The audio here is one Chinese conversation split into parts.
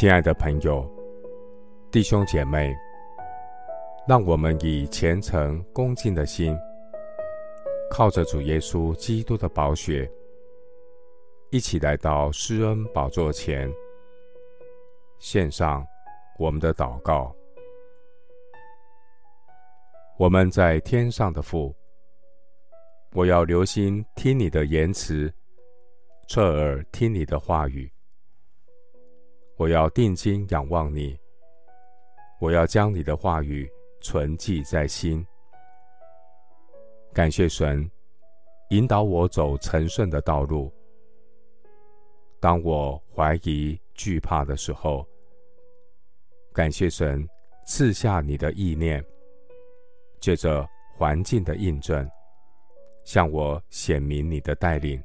亲爱的朋友、弟兄姐妹，让我们以虔诚恭敬的心，靠着主耶稣基督的宝血，一起来到施恩宝座前，献上我们的祷告。我们在天上的父，我要留心听你的言辞，侧耳听你的话语。我要定睛仰望你，我要将你的话语存记在心。感谢神引导我走成圣的道路。当我怀疑惧怕的时候，感谢神赐下你的意念，借着环境的印证，向我显明你的带领，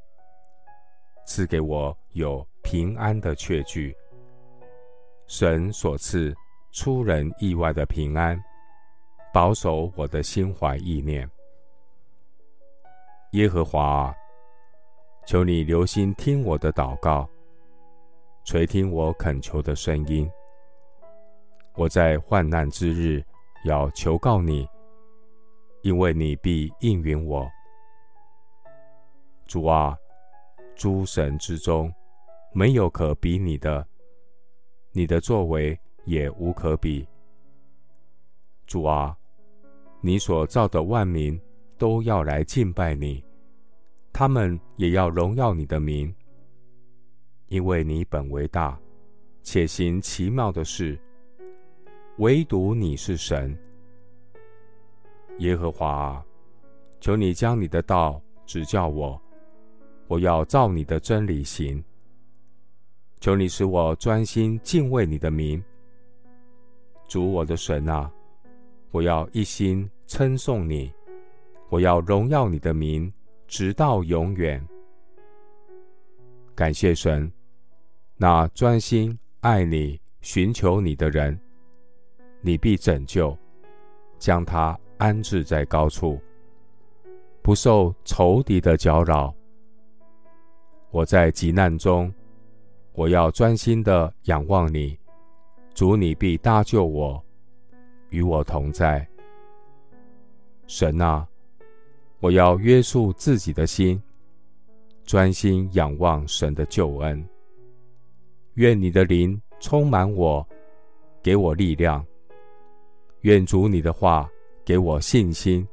赐给我有平安的确据。神所赐出人意外的平安，保守我的心怀意念。耶和华，求你留心听我的祷告，垂听我恳求的声音。我在患难之日要求告你，因为你必应允我。主啊，诸神之中没有可比拟的。你的作为也无可比，主啊，你所造的万民都要来敬拜你，他们也要荣耀你的名，因为你本为大，且行奇妙的事，唯独你是神，耶和华啊，求你将你的道指教我，我要照你的真理行。求你使我专心敬畏你的名，主我的神啊，我要一心称颂你，我要荣耀你的名，直到永远。感谢神，那专心爱你、寻求你的人，你必拯救，将他安置在高处，不受仇敌的搅扰。我在急难中。我要专心的仰望你，主，你必搭救我，与我同在。神啊，我要约束自己的心，专心仰望神的救恩。愿你的灵充满我，给我力量。愿主你的话给我信心，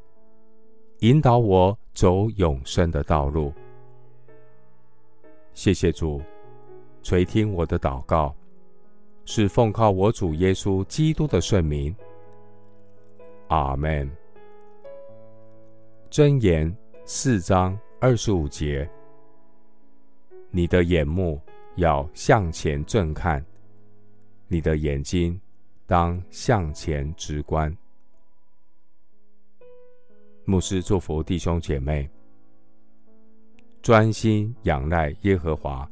引导我走永生的道路。谢谢主。垂听我的祷告，是奉靠我主耶稣基督的圣名。阿门。箴言四章二十五节：你的眼目要向前正看，你的眼睛当向前直观。牧师祝福弟兄姐妹，专心仰赖耶和华。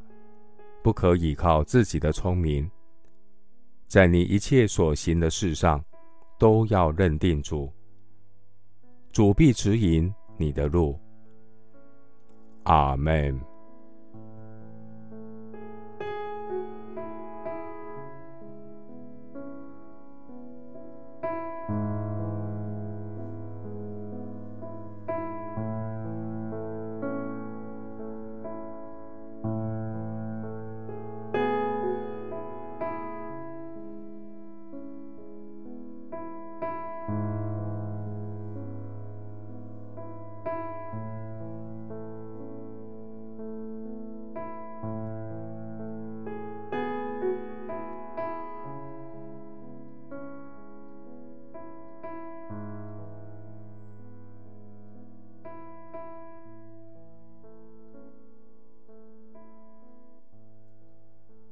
不可倚靠自己的聪明，在你一切所行的事上，都要认定主，主必指引你的路。阿门。